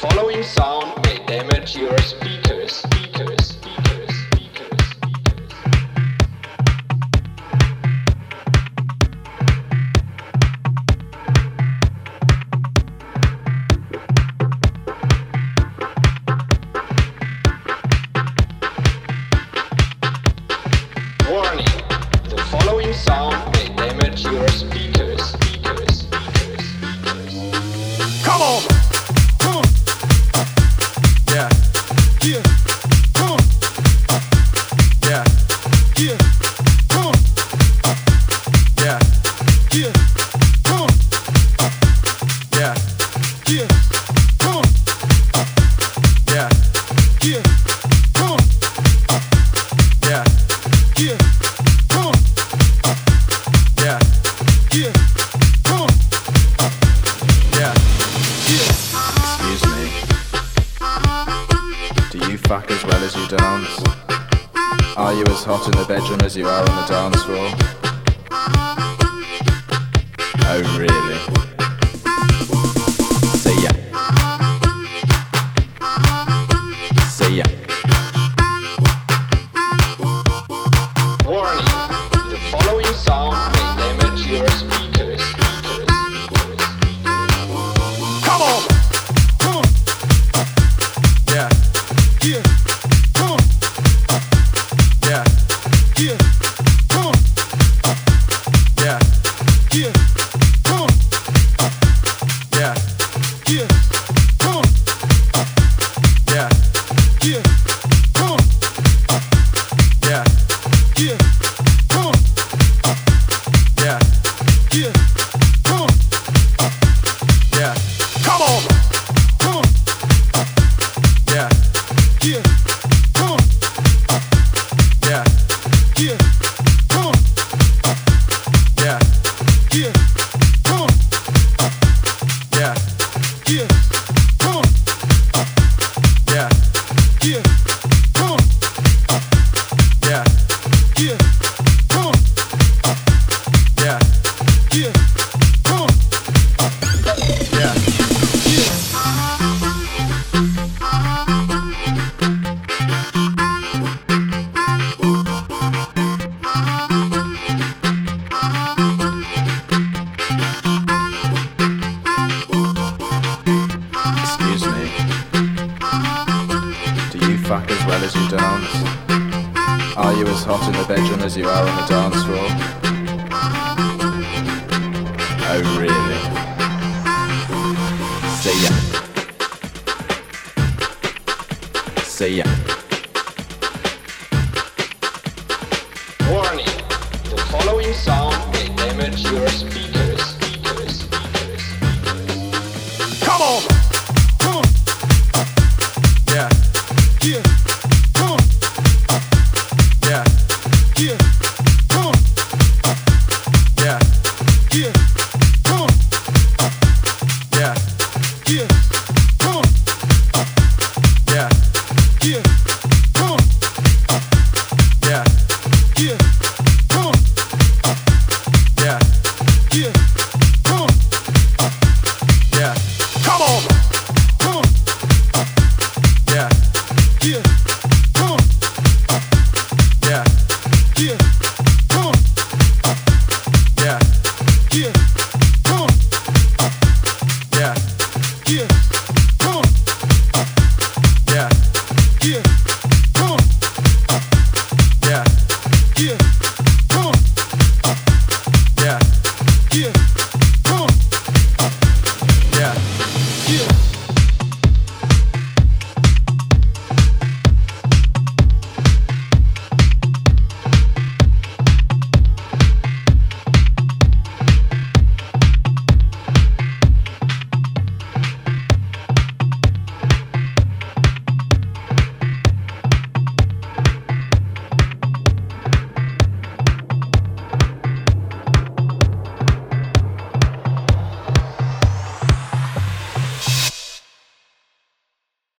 Following sound may damage your speakers. Speakers. Speakers. Speakers. Speakers. Warning. The following sound may damage your. Speakers. Fuck as well as you dance? Are you as hot in the bedroom as you are on the dance floor? As you dance? Are you as hot in the bedroom as you are on the dance floor? Oh, really? See ya. See ya. Warning. The following sound may damage your speakers. Speakers. Speakers. Come on.